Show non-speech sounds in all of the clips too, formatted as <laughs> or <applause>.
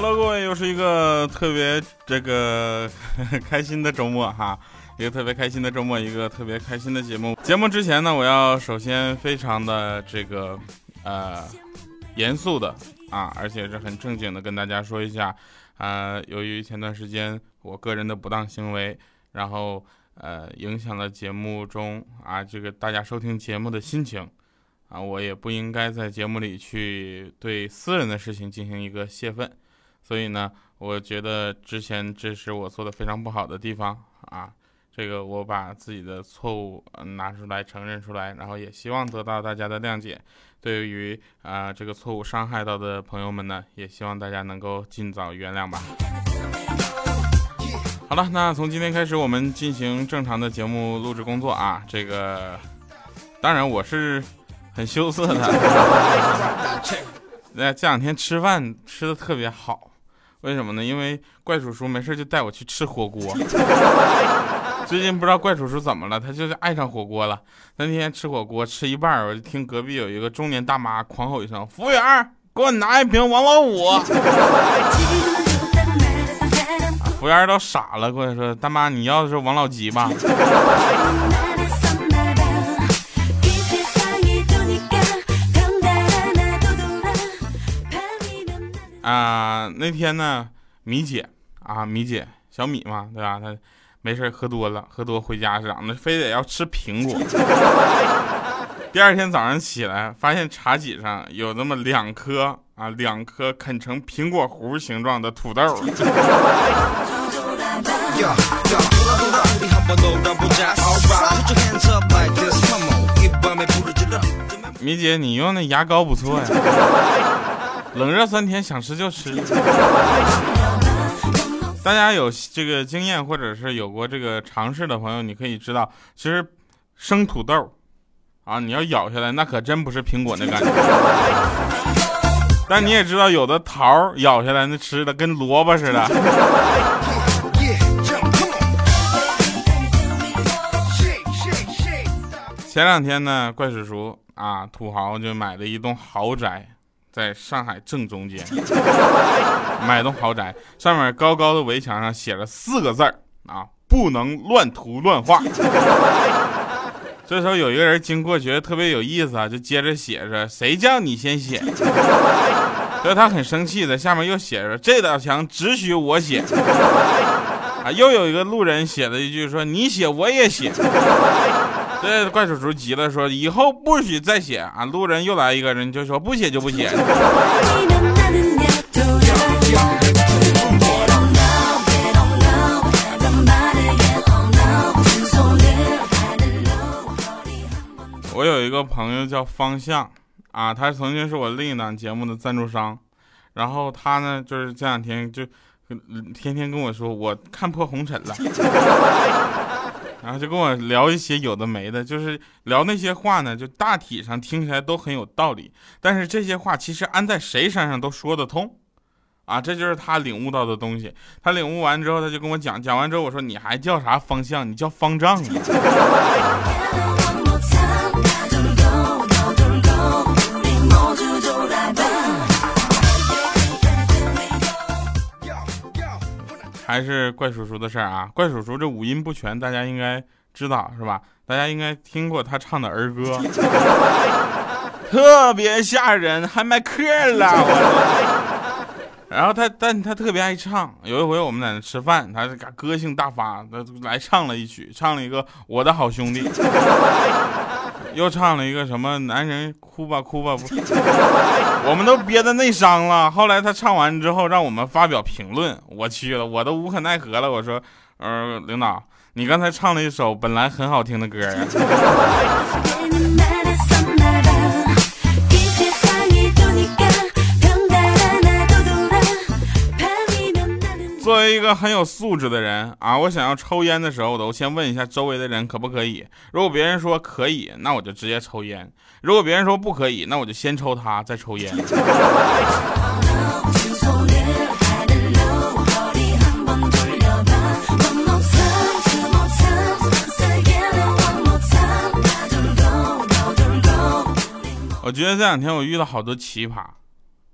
好了各位，又是一个特别这个 <laughs> 开心的周末哈，一个特别开心的周末，一个特别开心的节目。节目之前呢，我要首先非常的这个呃严肃的啊，而且是很正经的跟大家说一下啊，由于前段时间我个人的不当行为，然后呃影响了节目中啊这个大家收听节目的心情。啊，我也不应该在节目里去对私人的事情进行一个泄愤，所以呢，我觉得之前这是我做的非常不好的地方啊。这个我把自己的错误拿出来承认出来，然后也希望得到大家的谅解。对于啊这个错误伤害到的朋友们呢，也希望大家能够尽早原谅吧。好了，那从今天开始，我们进行正常的节目录制工作啊。这个当然我是。很羞涩的，<laughs> 那这两天吃饭吃的特别好，为什么呢？因为怪叔叔没事就带我去吃火锅。<laughs> 最近不知道怪叔叔怎么了，他就是爱上火锅了。那天吃火锅吃一半，我就听隔壁有一个中年大妈狂吼一声：“服务员，给我拿一瓶王老五。”服务员都傻了，过来说：“大妈，你要的是王老吉吧？”啊，那天呢，米姐啊，米姐小米嘛，对吧？她没事喝多了，喝多回家是咋那非得要吃苹果。<laughs> 第二天早上起来，发现茶几上有那么两颗啊，两颗啃成苹果核形状的土豆。米姐，你用的牙膏不错呀。冷热酸甜，想吃就吃。大家有这个经验，或者是有过这个尝试的朋友，你可以知道，其实生土豆啊，你要咬下来，那可真不是苹果那感觉。但你也知道，有的桃咬下来那吃的跟萝卜似的。前两天呢，怪叔叔啊，土豪就买了一栋豪宅。在上海正中间 <laughs> 买栋豪宅，上面高高的围墙上写了四个字儿啊，不能乱涂乱画。这时候有一个人经过，觉得特别有意思啊，就接着写着：“谁叫你先写？” <laughs> 所以他很生气，的下面又写着：“这道墙只许我写。<laughs> ”啊，又有一个路人写了一句说：“你写我也写。” <laughs> 这怪叔叔急了，说：“以后不许再写啊！”路人又来一个人，就说：“不写就不写。<laughs> ”我有一个朋友叫方向啊，他曾经是我另一档节目的赞助商，然后他呢，就是这两天就天天跟我说，我看破红尘了。<laughs> 然后就跟我聊一些有的没的，就是聊那些话呢，就大体上听起来都很有道理，但是这些话其实安在谁身上都说得通，啊，这就是他领悟到的东西。他领悟完之后，他就跟我讲，讲完之后我说你还叫啥方向？你叫方丈啊。<laughs> 还是怪叔叔的事儿啊！怪叔叔这五音不全，大家应该知道是吧？大家应该听过他唱的儿歌，<laughs> 特别吓人，还卖课了。然后他，但他特别爱唱。有一回我们在那吃饭，他歌性大发，他来唱了一曲，唱了一个《我的好兄弟》。<laughs> 又唱了一个什么男人哭吧哭吧，<laughs> 我们都憋的内伤了。后来他唱完之后，让我们发表评论，我去了，我都无可奈何了。我说，嗯，领导，你刚才唱了一首本来很好听的歌呀。<laughs> 作为一个很有素质的人啊，我想要抽烟的时候，我都先问一下周围的人可不可以。如果别人说可以，那我就直接抽烟；如果别人说不可以，那我就先抽他，再抽烟。我觉得这两天我遇到好多奇葩。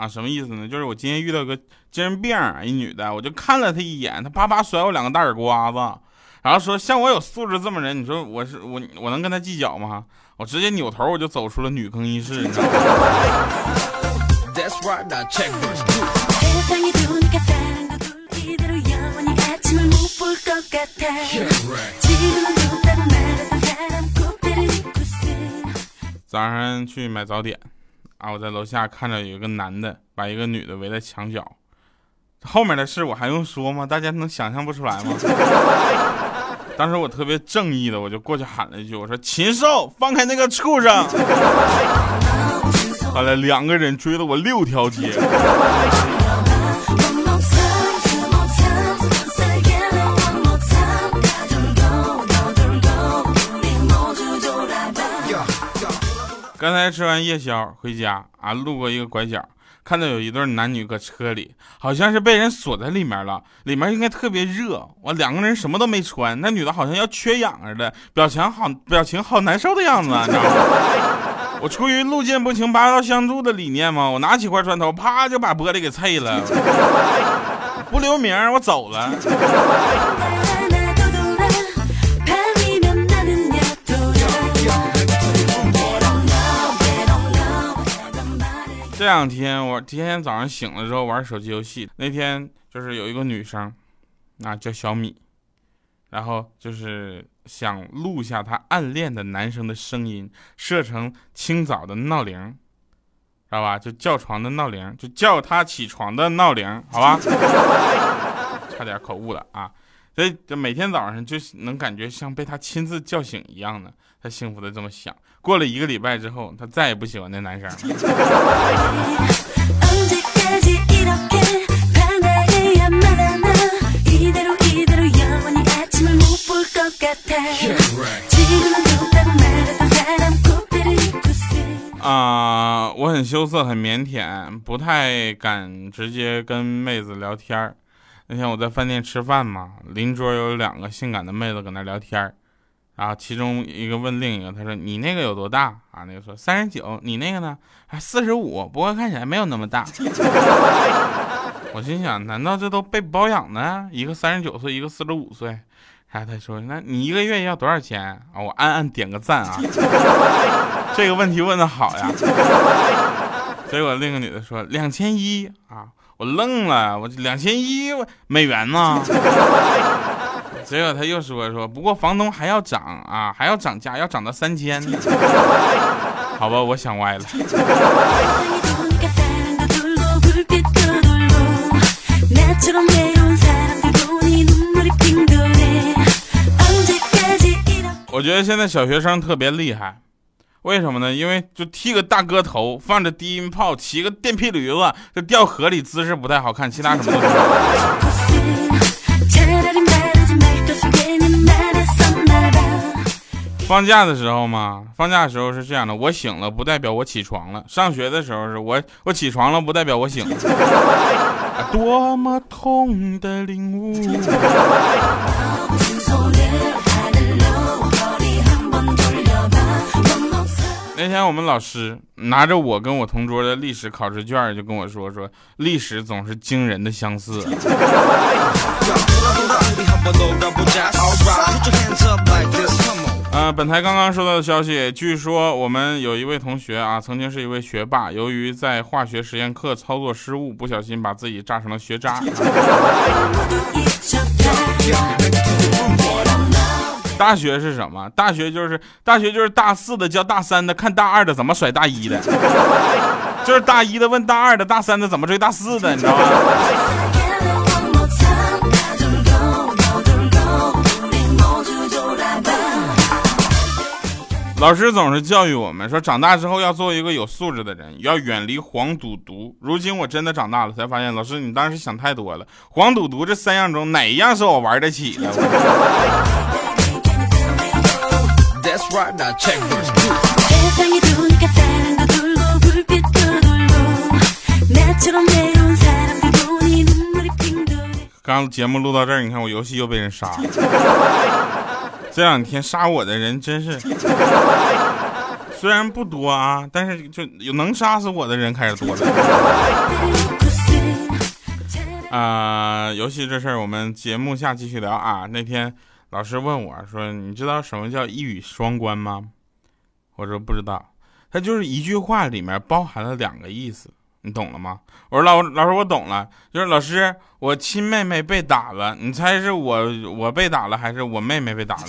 啊，什么意思呢？就是我今天遇到个精神病，一女的，我就看了她一眼，她啪啪甩我两个大耳刮子，然后说像我有素质这么人，你说我是我我能跟她计较吗？我直接扭头我就走出了女更衣室，你知道吗？早上去买早点，啊，我在楼下看到有一个男的把一个女的围在墙角，后面的事我还用说吗？大家能想象不出来吗？<laughs> 当时我特别正义的，我就过去喊了一句，我说：“禽兽，放开那个畜生！”后来两个人追了我六条街。刚才吃完夜宵回家啊，路过一个拐角，看到有一对男女搁车里，好像是被人锁在里面了。里面应该特别热，我两个人什么都没穿，那女的好像要缺氧似的，表情好表情好难受的样子，你知道吗？<laughs> 我出于路见不平拔刀相助的理念嘛，我拿起块砖头，啪就把玻璃给碎了，<laughs> 不留名，我走了。这两天我今天早上醒了之后玩手机游戏，那天就是有一个女生，啊叫小米，然后就是想录下她暗恋的男生的声音，设成清早的闹铃，知道吧？就叫床的闹铃，就叫他起床的闹铃，好吧？<laughs> 差点口误了啊！所以就每天早上就能感觉像被他亲自叫醒一样的，他幸福的这么想。过了一个礼拜之后，她再也不喜欢那男生了。<laughs> 啊，我很羞涩，很腼腆，不太敢直接跟妹子聊天儿。那天我在饭店吃饭嘛，邻桌有两个性感的妹子搁那聊天儿。然后其中一个问另一个，他说：“你那个有多大啊？”那个说：“三十九。”你那个呢？还四十五，不过看起来没有那么大。<laughs> 我心想，难道这都被包养呢？一个三十九岁，一个四十五岁。然后他说：“那你一个月要多少钱啊？”我暗暗点个赞啊，<laughs> 这个问题问的好呀。结果另一个女的说：“两千一啊！”我愣了，我两千一美元呢？结果他又说说，不过房东还要涨啊，还要涨价，要涨到三千。好吧，我想歪了。我觉得现在小学生特别厉害，为什么呢？因为就剃个大哥头，放着低音炮，骑个电屁驴子，这掉河里姿势不太好看，其他什么都放假的时候嘛，放假的时候是这样的，我醒了不代表我起床了；上学的时候是我我起床了不代表我醒了。<laughs> 多么痛的领悟。那天我们老师拿着我跟我同桌的历史考试卷，就跟我说说，历史总是惊人的相似。<laughs> 本台刚刚收到的消息，据说我们有一位同学啊，曾经是一位学霸，由于在化学实验课操作失误，不小心把自己炸成了学渣。<laughs> 大学是什么？大学就是大学就是大四的教大三的看大二的怎么甩大一的，<laughs> 就是大一的问大二的，大三的怎么追大四的，你知道吗？老师总是教育我们说，长大之后要做一个有素质的人，要远离黄赌毒。如今我真的长大了，才发现，老师你当时想太多了。黄赌毒这三样中，哪一样是我玩得起的？刚节目录到这儿，你看我游戏又被人杀了。这两天杀我的人真是虽然不多啊，但是就有能杀死我的人开始多了。啊，游戏这事儿我们节目下继续聊啊。那天老师问我说：“你知道什么叫一语双关吗？”我说不知道。他就是一句话里面包含了两个意思，你懂了吗？我说老老师我懂了，就是老师我亲妹妹被打了，你猜是我我被打了还是我妹妹被打了？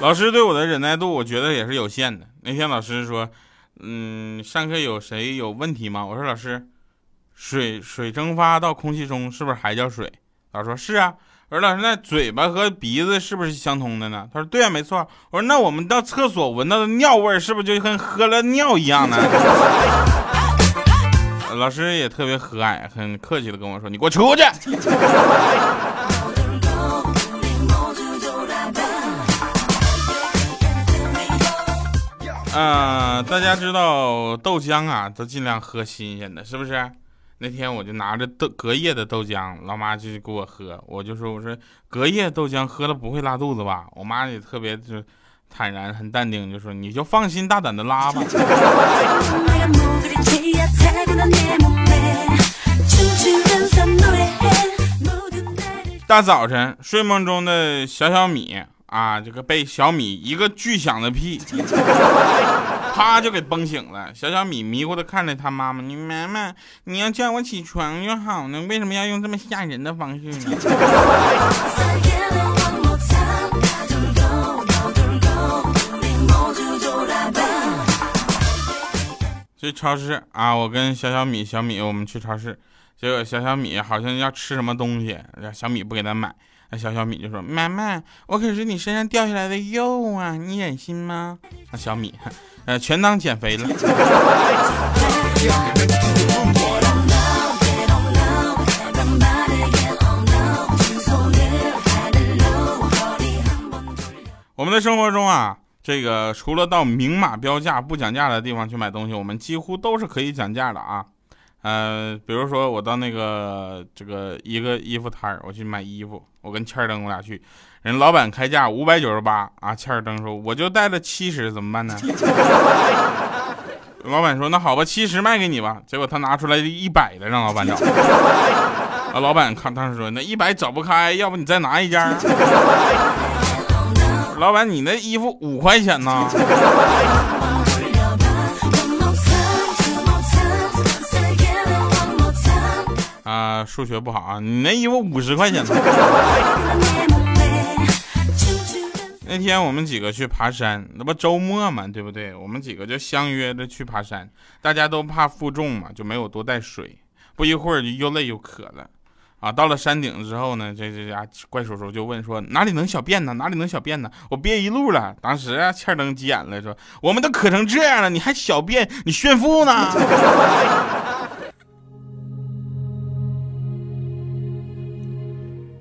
老师对我的忍耐度，我觉得也是有限的。那天老师说：“嗯，上课有谁有问题吗？”我说：“老师，水水蒸发到空气中是不是还叫水？”老师说：“是啊。”我说：“老师，那嘴巴和鼻子是不是相通的呢？”他说：“对啊，没错。”我说：“那我们到厕所闻到的尿味是不是就跟喝了尿一样呢？”老师也特别和蔼，很客气的跟我说：“你给我出去。”嗯，大家知道豆浆啊，都尽量喝新鲜的，是不是？那天我就拿着豆隔夜的豆浆，老妈就给我喝，我就说我说隔夜豆浆喝了不会拉肚子吧？我妈也特别就坦然很淡定，就说你就放心大胆的拉吧。<laughs> 大早晨睡梦中的小小米。啊！这个被小米一个巨响的屁，<laughs> 啪就给崩醒了。小小米迷糊的看着他妈妈：“你妈妈，你要叫我起床就好呢，为什么要用这么吓人的方式呢？”去超市啊！我跟小小米、小米我们去超市，结果小小米好像要吃什么东西，小米不给他买。那小小米就说：“妈妈，我可是你身上掉下来的肉啊，你忍心吗？”那小米，呃，全当减肥了。我们的生活中啊，这个除了到明码标价不讲价的地方去买东西，我们几乎都是可以讲价的啊。呃，比如说我到那个这个一个衣服摊儿，我去买衣服，我跟欠儿登我俩去，人老板开价五百九十八啊，欠儿登说我就带了七十，怎么办呢？<laughs> 老板说那好吧，七十卖给你吧。结果他拿出来一百的让老板找，<laughs> 啊，老板看当时说那一百找不开，要不你再拿一件？老板你那衣服五块钱呢？啊，数学不好啊！你那衣服五十块钱呢。那天我们几个去爬山，那不周末嘛，对不对？我们几个就相约着去爬山，大家都怕负重嘛，就没有多带水。不一会儿就又累又渴了，啊，到了山顶之后呢，这这家怪叔叔就问说哪里能小便呢？哪里能小便呢？我憋一路了。当时啊，欠灯急眼了，说我们都渴成这样了，你还小便？你炫富呢？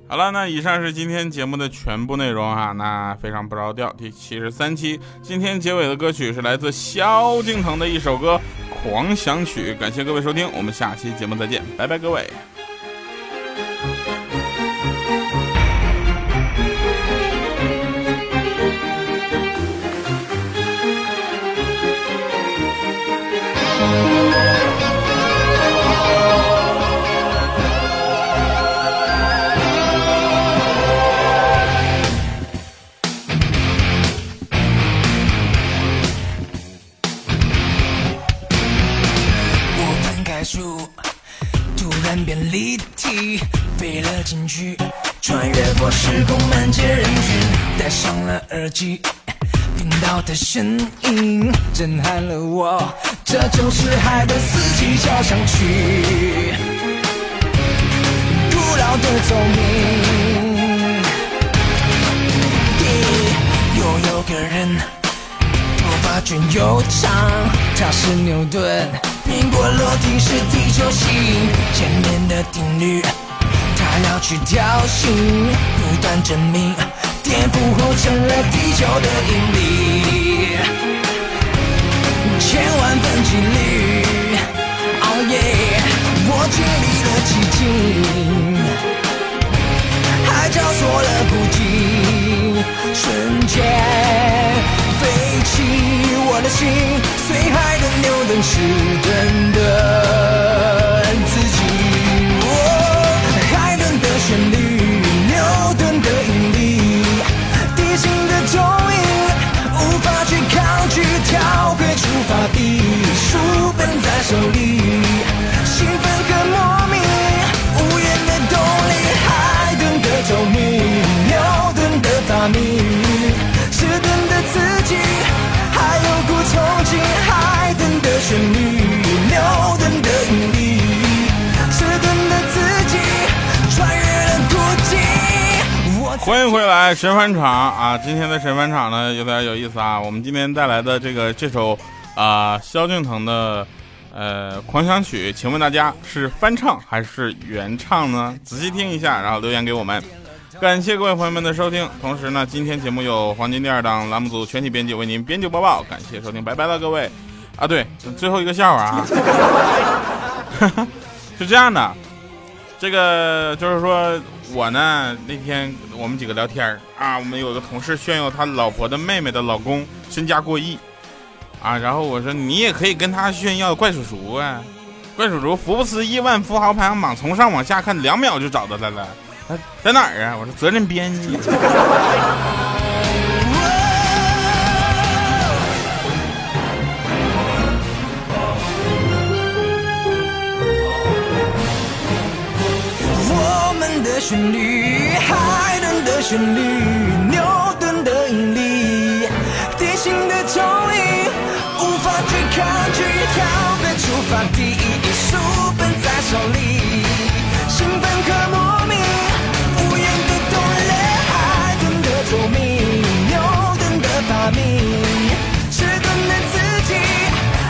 好了，那以上是今天节目的全部内容哈。那非常不着调，第七十三期，今天结尾的歌曲是来自萧敬腾的一首歌《狂想曲》。感谢各位收听，我们下期节目再见，拜拜，各位。机，听到的声音震撼了我。这就是海的四季交响曲，古老的奏鸣。又有个人，头发卷又长，他是牛顿，苹果落地是地球吸引前面的定律。他要去挑衅，不断证明，颠覆后成了地球的引力，千万分几率，哦耶，我建立了奇迹。海交错了孤寂，瞬间飞起我的心，随海的牛顿时顿的手里，兴奋和莫名，无言的动力，海顿的透明，牛顿的发明，迟钝的自己，还有股憧憬，海顿的旋律，牛顿的引力，迟钝的自己，穿越了孤寂。欢迎回来，神返场啊！今天的神返场呢有点有意思啊。我们今天带来的这个这首啊萧敬腾的呃狂想曲，请问大家是翻唱还是原唱呢？仔细听一下，然后留言给我们。感谢各位朋友们的收听，同时呢，今天节目由黄金第二档栏目组全体编辑为您编辑播报，感谢收听，拜拜了各位。啊，对，最后一个笑话啊，<laughs> 是这样的，这个就是说我呢那天我们几个聊天儿啊，我们有个同事炫耀他老婆的妹妹的老公身家过亿啊，然后我说你也可以跟他炫耀怪叔叔啊，怪叔叔福布斯亿万富豪排行榜从上往下看两秒就找到他了，他在哪儿啊？我说责任编辑。我们的旋律，海顿的旋律，手里，兴奋和莫名，无言的动力，海顿的透明，牛顿的发明，迟钝的自己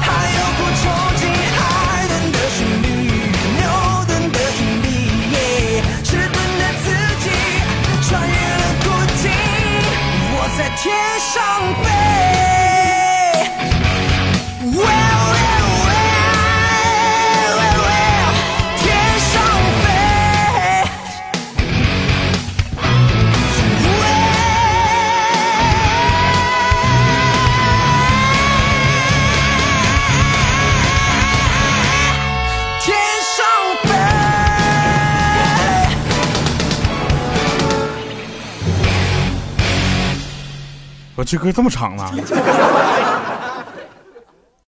还有不抽筋。爱憎的旋律，牛顿的引力，迟钝的自己穿越了古今。我在天上飞这歌这么长呢？